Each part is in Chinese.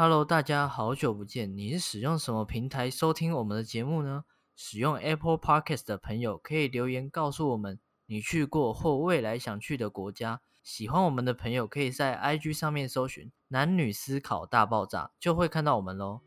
Hello，大家好久不见。你是使用什么平台收听我们的节目呢？使用 Apple Podcast 的朋友可以留言告诉我们你去过或未来想去的国家。喜欢我们的朋友可以在 IG 上面搜寻“男女思考大爆炸”，就会看到我们喽。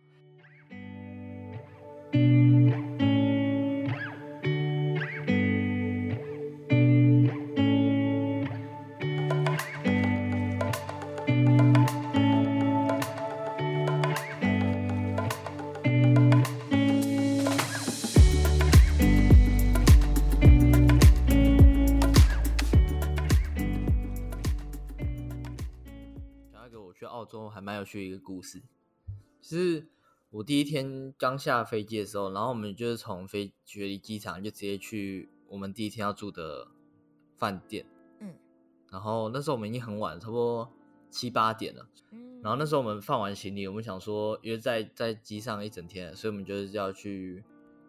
澳洲还蛮有趣的一个故事，就是我第一天刚下飞机的时候，然后我们就是从飞雪梨机场就直接去我们第一天要住的饭店，嗯然后那时候我们已经很晚，差不多七八点了。嗯然后那时候我们放完行李，我们想说，因为在在机上一整天，所以我们就是要去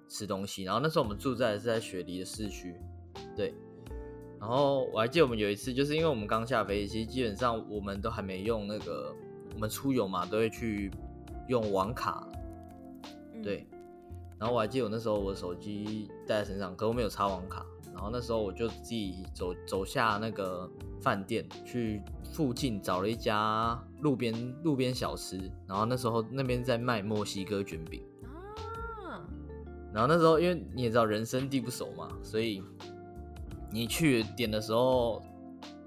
吃东西。然后那时候我们住在是在雪梨的市区，对。然后我还记得我们有一次，就是因为我们刚下飞机，基本上我们都还没用那个，我们出游嘛，都会去用网卡，嗯对。然后我还记得我那时候我的手机带在身上，可我没有插网卡。然后那时候我就自己走走下那个饭店，去附近找了一家路边路边小吃。然后那时候那边在卖墨西哥卷饼。啊，然后那时候因为你也知道人生地不熟嘛，所以你去点的时候，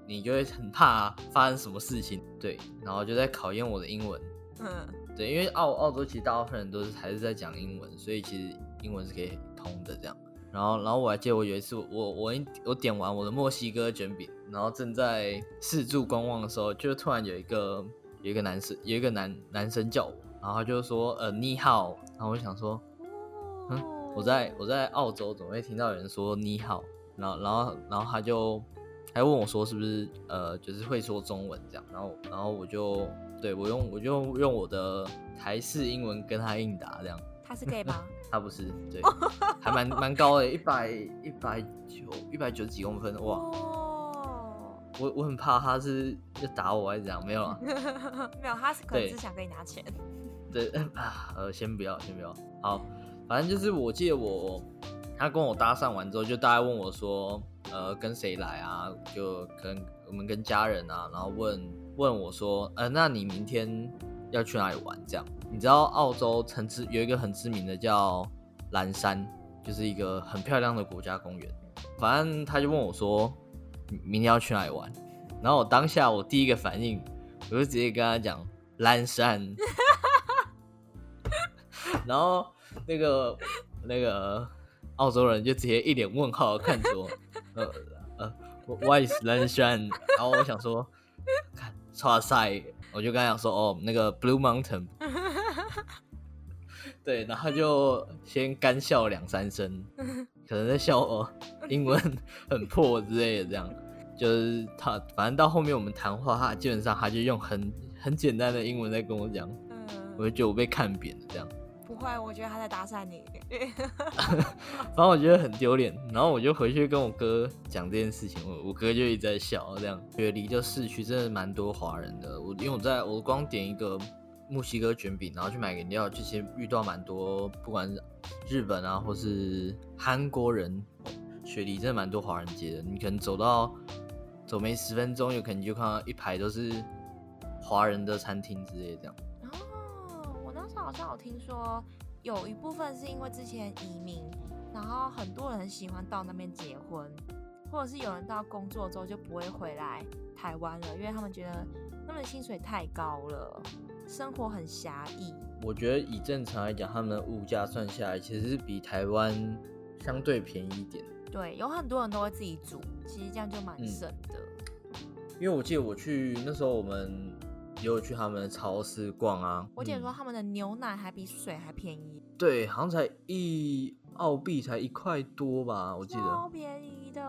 你就会很怕发生什么事情。对，然后就在考验我的英文。嗯对，因为澳澳洲其实大部分人都是还是在讲英文，所以其实英文是可以通的这样。然后，然后我还记得我有一次我，我我我点完我的墨西哥卷饼，然后正在四处观望的时候，就突然有一个有一个男生有一个男男生叫我，然后他就说呃你好，然后我就想说，嗯，我在我在澳洲怎么会听到有人说你好？然后然后然后他就还问我说是不是呃就是会说中文这样，然后然后我就对我用我就用我的台式英文跟他应答这样，他是 gay 吗？他不是对，还蛮蛮高的，一百一百九一百九十几公分，哇！哦，我我很怕他是要打我还是怎样，没有啊，没有，他是可能对是想跟你拿钱。对 啊，呃，先不要，先不要。好，反正就是我记得我他跟我搭讪完之后，就大概问我说，呃，跟谁来啊？就可能我们跟家人啊，然后问问我说，呃，那你明天要去哪里玩？这样，你知道澳洲很知有一个很知名的叫蓝山，就是一个很漂亮的国家公园。反正他就问我说，明天要去哪里玩？然后我当下我第一个反应，我就直接跟他讲蓝山。然后那个那个澳洲人就直接一脸问号地看着我，呃呃，What is 蓝山？然后我想说，看，哇塞，我就跟他讲说，哦，那个 Blue Mountain。对，然后他就先干笑两三声，可能在笑我英文很破之类的，这样。就是他，反正到后面我们谈话，他基本上他就用很很简单的英文在跟我讲，我嗯，就觉得我被看扁了这样。不会，我觉得他在搭讪你。反正我觉得很丢脸，然后我就回去跟我哥讲这件事情，我我哥就一直在笑，这样。雪梨的市区真的蛮多华人的，我因为我在我光点一个墨西哥卷饼，然后去买饮料，就其实遇到蛮多，不管是日本啊或是韩国人，雪梨真的蛮多华人街的，你可能走到走没十分钟，有可能就看到一排都是华人的餐厅之类的这样。好像有听说，有一部分是因为之前移民，然后很多人喜欢到那边结婚，或者是有人到工作之后就不会回来台湾了，因为他们觉得他们的薪水太高了，生活很狭义。我觉得以正常来讲，他们的物价算下来，其实是比台湾相对便宜一点。对，有很多人都会自己煮，其实这样就蛮嗯省的。因为我记得我去那时候，我们也有去他们的超市逛啊。我姐说嗯他们的牛奶还比水还便宜，对，好像才一澳币才一块多吧，我记得。超便宜的，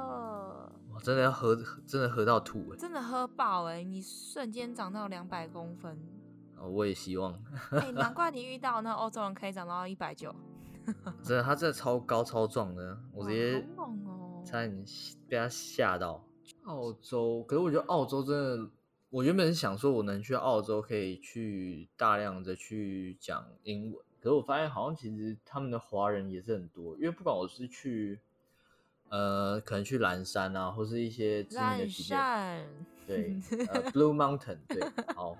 哇，真的要喝，真的喝到吐哎、真的喝饱哎、你瞬间长到两百公分，哦我也希望，哎、难怪你遇到那欧洲人可以长到一百九，真的他真的超高超壮的，我直接哇好猛哦差点被他吓到。澳洲，可是我觉得澳洲真的我原本是想说，我能去澳洲，可以去大量的去讲英文。可是我发现，好像其实他们的华人也是很多，因为不管我是去，呃，可能去蓝山啊，或是一些知名的蓝景点，山，对，呃，Blue Mountain，对，好，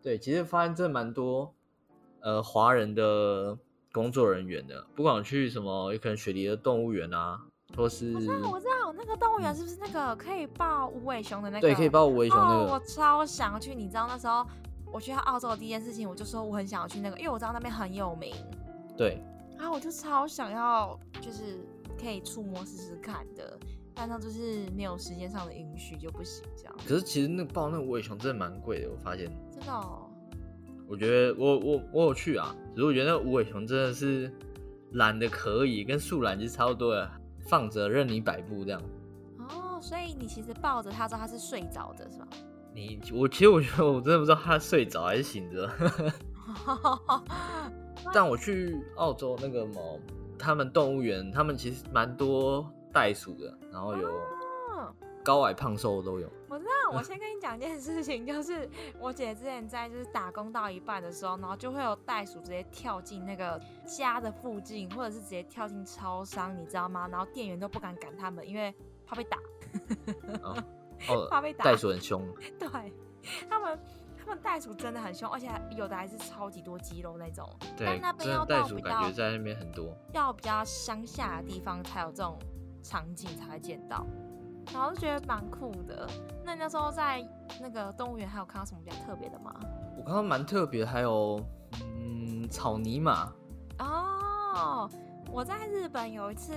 对，其实发现真的蛮多，呃，华人的工作人员的，不管去什么，有可能雪梨的动物园啊，或是我知道，我知道，那个动物园是不是那个可以抱无尾熊的那个？对，可以抱无尾熊那哦，我，超想要去。你知道那时候我去到澳洲的第一件事情，我就说我很想要去那个，因为我知道那边很有名，对，然后我就超想要，就是可以触摸试试看的，但那就是没有时间上的允许就不行，这样可是其实那个抱那个无尾熊真的蛮贵的，我发现。真的哦。我觉得我我我有去啊，只是我觉得那无尾熊真的是懒的可以，跟树懒其实差不多的，放着任你摆布这样。哦，所以你其实抱着它之后，它是睡着的，是吧？你我其实我觉得我真的不知道它睡着还是醒着，但我去澳洲那个某他们动物园，他们其实蛮多袋鼠的，然后有嗯高矮胖瘦都有。我知道，我先跟你讲一件事情，就是我姐之前在就是打工到一半的时候，然后就会有袋鼠直接跳进那个家的附近，或者是直接跳进超商，你知道吗？然后店员都不敢赶他们，因为怕被打，哦哦，怕被打。袋鼠很凶，对他们，他们袋鼠真的很凶，而且还有的还是超级多肌肉那种。对但那，边真要的袋鼠到比较感觉在那边很多。要比较乡下的地方才有这种场景才会见到，然后就觉得蛮酷的。那你那时候在那个动物园还有看到什么比较特别的吗？我看到蛮特别，还有嗯草泥马，哦，我在日本有一次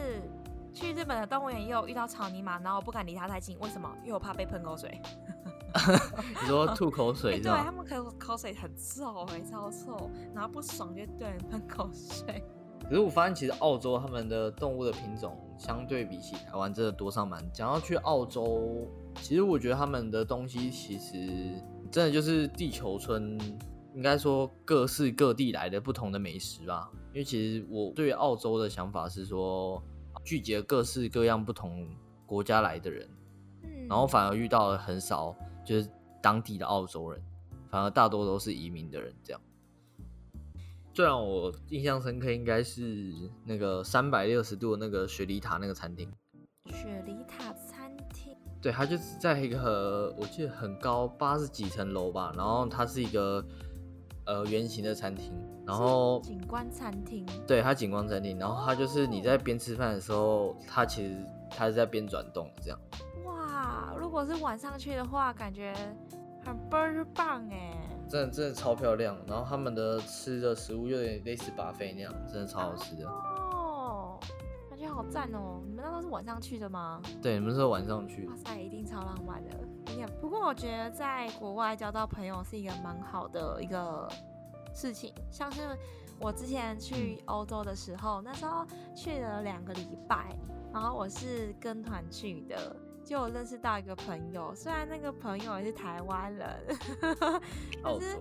去日本的动物园，也有遇到草泥马，然后我不敢离它太近，为什么？因为我怕被喷口水。你说吐口哎水是对，他吧？们口口水很臭哎、超臭，然后不爽就对人喷口水。可是我发现，其实澳洲他们的动物的品种相对比起台湾真的多上蛮。讲要去澳洲，其实我觉得他们的东西其实真的就是地球村，应该说各式各地来的不同的美食吧。因为其实我对澳洲的想法是说，聚集了各式各样不同国家来的人，嗯，然后反而遇到了很少就是当地的澳洲人，反而大多都是移民的人这样。最让我印象深刻应该是那个三百六十度的那个雪梨塔那个餐厅，雪梨塔餐厅。对，它就是在一个我记得很高八十几层楼吧，然后它是一个呃圆形的餐厅，然后景观餐厅，对它景观餐厅，然后它就是你在边吃饭的时候，它其实它是在边转动的这样。哇，如果是晚上去的话，感觉很倍儿棒哎。真的真的超漂亮，然后他们的吃的食物有点类似巴菲那样，真的超好吃的。哦，感觉好赞哦！你们那时候是晚上去的吗？对，你们是晚上去哇，塞，一定超浪漫的。不过我觉得在国外交到朋友是一个蛮好的一个事情，像是我之前去欧洲的时候，那时候去了两个礼拜，然后我是跟团去的。就有认识到一个朋友，虽然那个朋友也是台湾人，可是，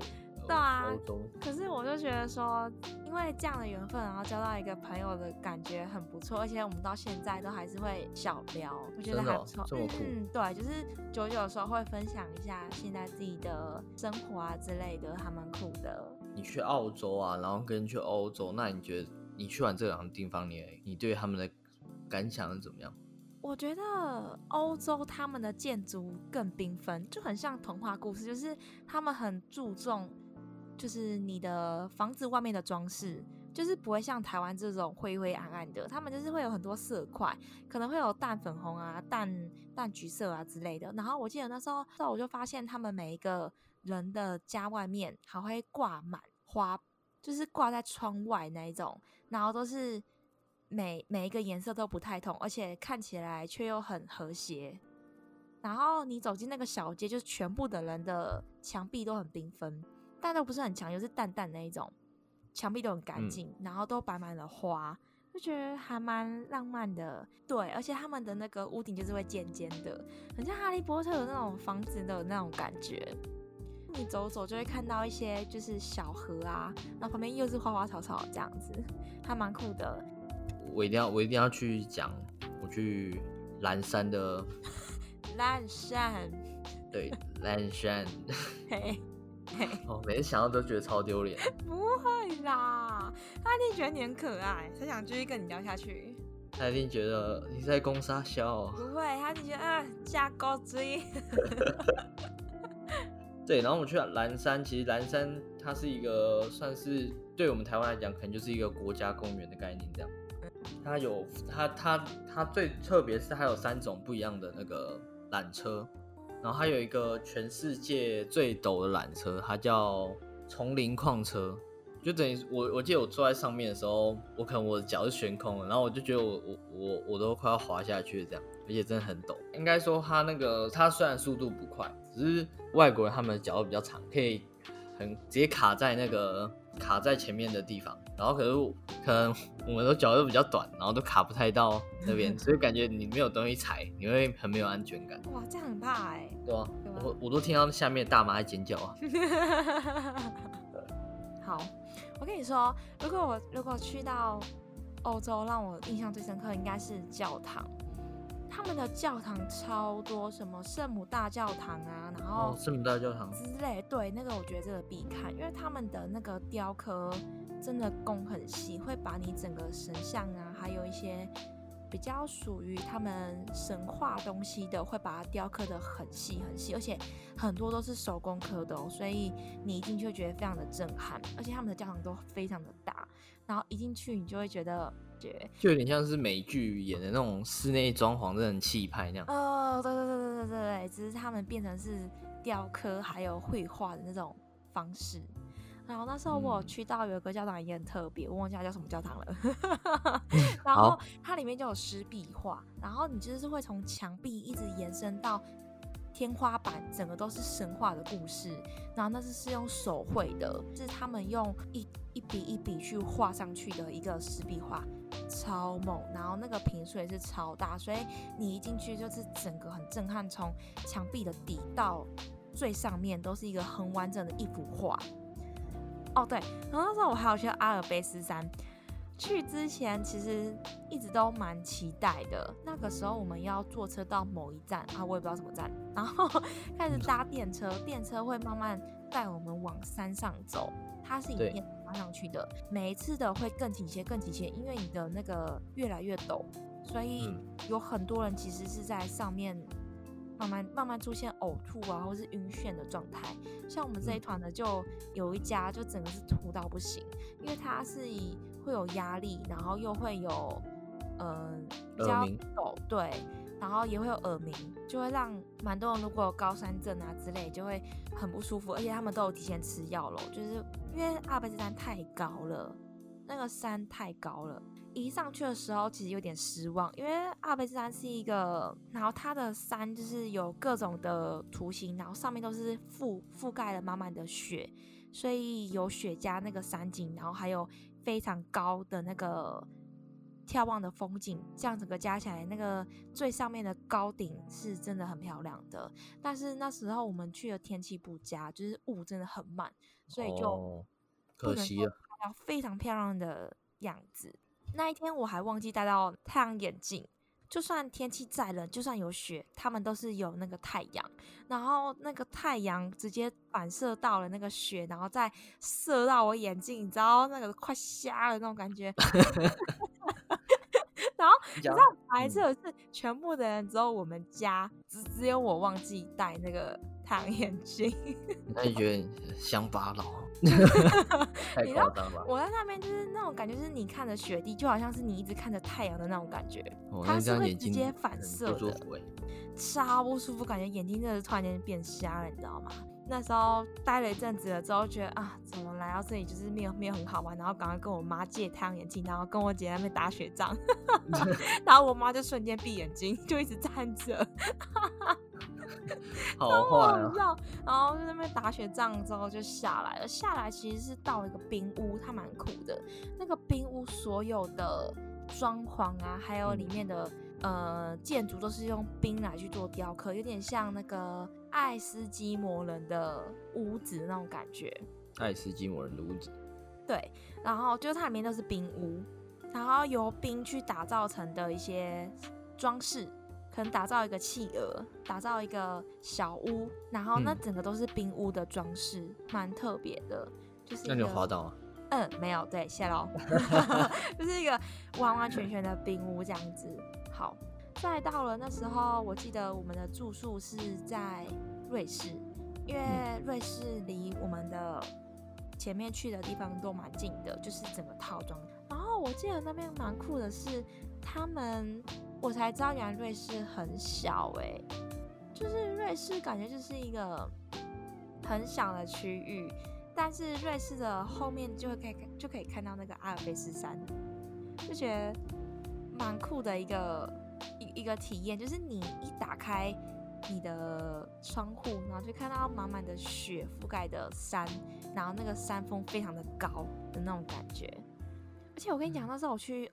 对啊，可是我就觉得说，因为这样的缘分，然后交到一个朋友的感觉很不错，而且我们到现在都还是会小聊，我觉得还不错。嗯，对，就是久久的时候会分享一下现在自己的生活啊之类的，还蛮酷的。你去澳洲啊，然后跟去欧洲，那你觉得你去完这两个地方，你你对他们的感想是怎么样？我觉得欧洲他们的建筑更缤纷，就很像童话故事，就是他们很注重，就是你的房子外面的装饰，就是不会像台湾这种灰灰暗暗的，他们就是会有很多色块，可能会有淡粉红啊、淡淡橘色啊之类的。然后我记得那时候，那我就发现他们每一个人的家外面还会挂满花，就是挂在窗外那一种，然后都是。每每一个颜色都不太同，而且看起来却又很和谐。然后你走进那个小街，就是全部的人的墙壁都很缤纷，但都不是很强，又是淡淡那一种，墙壁都很干净，然后都摆满了花，就觉得还蛮浪漫的。对，而且他们的那个屋顶就是会尖尖的，很像哈利波特的那种房子的那种感觉。你走走就会看到一些就是小河啊，然后旁边又是花花草草这样子，还蛮酷的。我一定要我一定要去讲，我去蓝山的，蓝山，对，蓝山。嘿，嘿，哦，每次想到都觉得超丢脸。不会啦，他一定觉得你很可爱，他想继续跟你聊下去。他一定觉得你在攻沙笑。不会，他就觉得啊，加高追。对，然后我们去蓝山，其实蓝山它是一个算是对我们台湾来讲，可能就是一个国家公园的概念这样。它有它它它最特别是它有三种不一样的那个缆车，然后它有一个全世界最陡的缆车，它叫丛林矿车。就等于我我记得我坐在上面的时候，我可能我的脚是悬空的，然后我就觉得我我我我都快要滑下去这样，而且真的很陡。应该说它那个它虽然速度不快。只是外国人他们的脚比较长，可以很直接卡在那个卡在前面的地方，然后可是 可能我们的脚都比较短，然后都卡不太到那边，所以感觉你没有东西踩，你会很没有安全感。哇，这样很怕哎。对啊，我我都听到下面大妈在尖叫啊。好，我跟你说，如果我如果去到欧洲，让我印象最深刻应该是教堂。他们的教堂超多，什么圣母大教堂啊，然后圣母大教堂之类，对，那个我觉得这个必看，因为他们的那个雕刻真的工很细，会把你整个神像啊，还有一些比较属于他们神话东西的，会把它雕刻的很细很细，而且很多都是手工刻的哦，所以你一进去会觉得非常的震撼，而且他们的教堂都非常的大，然后一进去你就会觉得。就有点像是美剧演的那种室内装潢，的很气派那样。哦，对对对对对对对，只是他们变成是雕刻还有绘画的那种方式。然后那时候我去到有一个教堂也很特别，我忘记它叫什么教堂了。然后它里面就有湿壁画，然后你就是会从墙壁一直延伸到。天花板整个都是神话的故事，然后那是是用手绘的，是他们用一一笔一笔去画上去的一个石壁画，超猛。然后那个屏数也是超大，所以你一进去就是整个很震撼，从墙壁的底到最上面都是一个很完整的一幅画。哦对，然后那时候我还有去阿尔卑斯山。去之前其实一直都蛮期待的。那个时候我们要坐车到某一站啊，我也不知道什么站，然后 开始搭电车，电车会慢慢带我们往山上走。它是一面爬上去的，每一次的会更倾斜、更倾斜，因为你的那个越来越陡，所以有很多人其实是在上面慢慢慢慢出现呕吐啊，或是晕眩的状态。像我们这一团呢，就有一家就整个是吐到不行，因为它是以会有压力，然后又会有，嗯，比较陡，对，然后也会有耳鸣，就会让蛮多人如果有高山症啊之类，就会很不舒服。而且他们都有提前吃药了，就是因为阿尔卑斯山太高了，那个山太高了，一上去的时候其实有点失望，因为阿尔卑斯山是一个，然后它的山就是有各种的图形，然后上面都是覆覆盖了满满的雪，所以有雪加那个山景，然后还有。非常高的那个眺望的风景，这样整个加起来，那个最上面的高顶是真的很漂亮的。但是那时候我们去的天气不佳，就是雾真的很满，所以就可惜了。非常漂亮的样子。那一天我还忘记带到太阳眼镜。就算天气再冷，就算有雪，他们都是有那个太阳，然后那个太阳直接反射到了那个雪，然后再射到我眼睛，你知道那个快瞎了那种感觉。你知道白色是全部的人，只有我们家只只有我忘记戴那个太阳眼镜。那你觉得乡巴佬？太夸张了！我在那边就是那种感觉，是你看着雪地，就好像是你一直看着太阳的那种感觉。哦它是会直接反射的，超不舒服，感觉眼睛真的突然间变瞎了，你知道吗？那时候待了一阵子了之后，觉得啊，怎么来到这里就是没有没有很好玩，然后赶快跟我妈借太阳眼镜，然后跟我姐在那边打雪仗，然后我妈就瞬间闭眼睛，就一直站着。好坏啊！然后在那边打雪仗之后就下来了。下来其实是到了一个冰屋，它蛮酷的。那个冰屋所有的装潢啊，还有里面的呃建筑都是用冰来去做雕刻，有点像那个爱斯基摩人的屋子那种感觉。爱斯基摩人的屋子。对，然后就是它里面都是冰屋，然后由冰去打造成的一些装饰。可能打造一个企鹅，打造一个小屋，然后那嗯整个都是冰屋的装饰，蛮特别的。就是那你有滑倒吗？嗯，没有，对，谢喽，就是一个完完全全的冰屋这样子。好，再到了那时候，我记得我们的住宿是在瑞士，因为瑞士离我们的前面去的地方都蛮近的，就是整个套装。然后我记得那边蛮酷的是，他们我才知道原来瑞士很小诶、就是瑞士感觉就是一个很小的区域，但是瑞士的后面就会可以看就可以看到那个阿尔卑斯山，就觉得蛮酷的一个一一个体验，就是你一打开你的窗户，然后就看到满满的雪覆盖的山，然后那个山峰非常的高的那种感觉。而且我跟你讲，那时候我去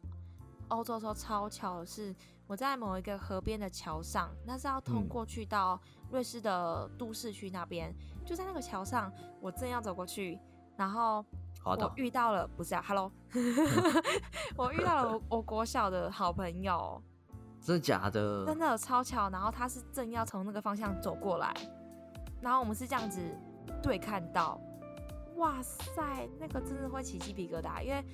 欧洲的时候超巧的是，我在某一个河边的桥上，那是要通嗯过去到瑞士的都市区那边，就在那个桥上，我正要走过去，然后我滑倒。遇到了，不是啊，Hello，我遇到了我我国小的好朋友，真的假的？真的超巧，然后他是正要从那个方向走过来，然后我们是这样子对看到，哇塞，那个真的会起鸡皮疙瘩，因为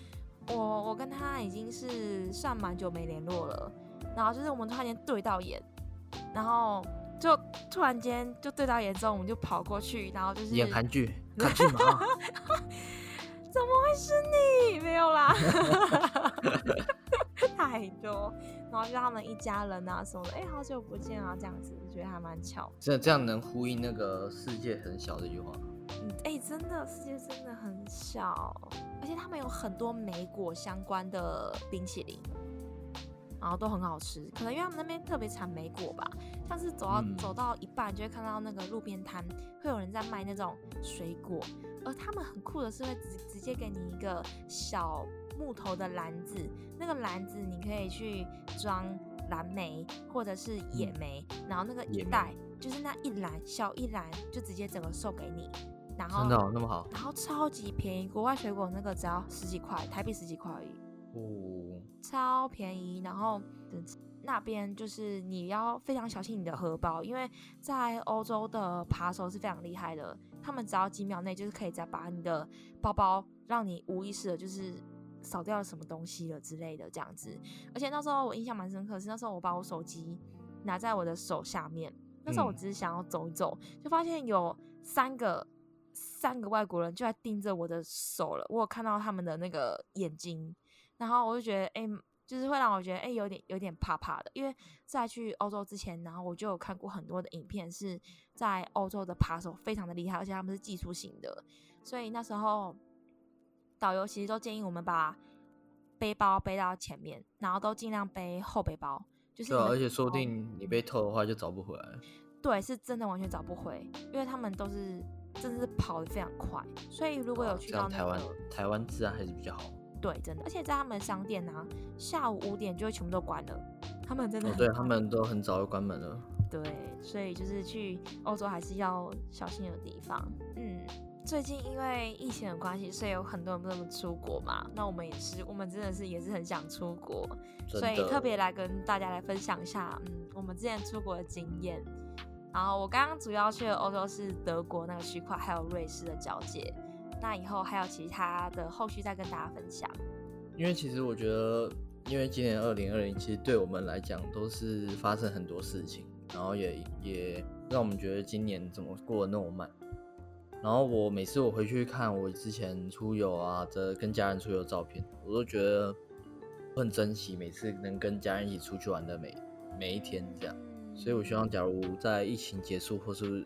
我我跟他已经是算蛮久没联络了，然后就是我们突然间对到眼，然后就突然间就对到眼之后，我们就跑过去，然后就是演韩剧，看剧嘛。太多。然后就他们一家人啊什么的，哎、好久不见啊，这样子，我觉得还蛮巧。真的这样能呼应那个世界很小这句话。嗯，哎、真的，世界真的很小，而且他们有很多莓果相关的冰淇淋，然后都很好吃。可能因为他们那边特别产莓果吧，像是走到、嗯走到一半，就会看到那个路边摊会有人在卖那种水果，而他们很酷的是会直直接给你一个小木头的篮子，那个篮子你可以去装蓝莓或者是野莓，然后那个一袋就是那一篮小一篮就直接整个送给你，然后真的、哦、那么好？然后超级便宜，国外水果那个只要十几块，台币十几块而已，哦，超便宜。然后嗯那边就是你要非常小心你的荷包，因为在欧洲的扒手是非常厉害的，他们只要几秒内就是可以再把你的包包让你无意识的就是扫掉了什么东西了之类的这样子。而且那时候我印象蛮深刻是，那时候我把我手机拿在我的手下面，那时候我嗯。只是想要走一走，就发现有三个三个外国人就在盯着我的手了，我有看到他们的那个眼睛，然后我就觉得，哎、就是会让我觉得，哎、有点有点怕怕的，因为在去欧洲之前，然后我就有看过很多的影片，是在欧洲的扒手非常的厉害，而且他们是技术型的，所以那时候导游其实都建议我们把背包背到前面，然后都尽量背后背包，就是对啊，而且说不定你被偷的话就找不回来了。对，是真的完全找不回，因为他们都是真的是跑得非常快，所以如果有去到台湾，台湾治安还是比较好。对，真的，而且在他们的商店啊，下午五点就会全部都关了，他们真的对他们都很早就关门了。对，所以就是去欧洲还是要小心的地方。嗯，最近因为疫情的关系，所以有很多人不能出国嘛。那我们也是，我们真的是也是很想出国，所以特别来跟大家来分享一下，嗯，我们之前出国的经验。然后我刚刚主要去的欧洲是德国那个区块，还有瑞士的交界。那以后还有其他的后续再跟大家分享。因为其实我觉得，因为今年二零二零，其实对我们来讲都是发生很多事情，然后也也让我们觉得今年怎么过得那么慢。然后我每次我回去看我之前出游啊的跟家人出游的照片，我都觉得我很珍惜每次能跟家人一起出去玩的每每一天这样。所以我希望，假如在疫情结束或是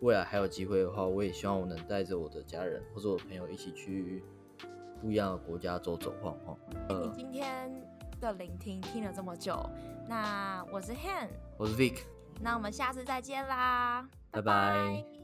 未来还有机会的话，我也希望我能带着我的家人或者我朋友一起去不一样的国家走走晃晃。你今天的聆听听了这么久，那我是 Han，我是 Vic，那我们下次再见啦，拜拜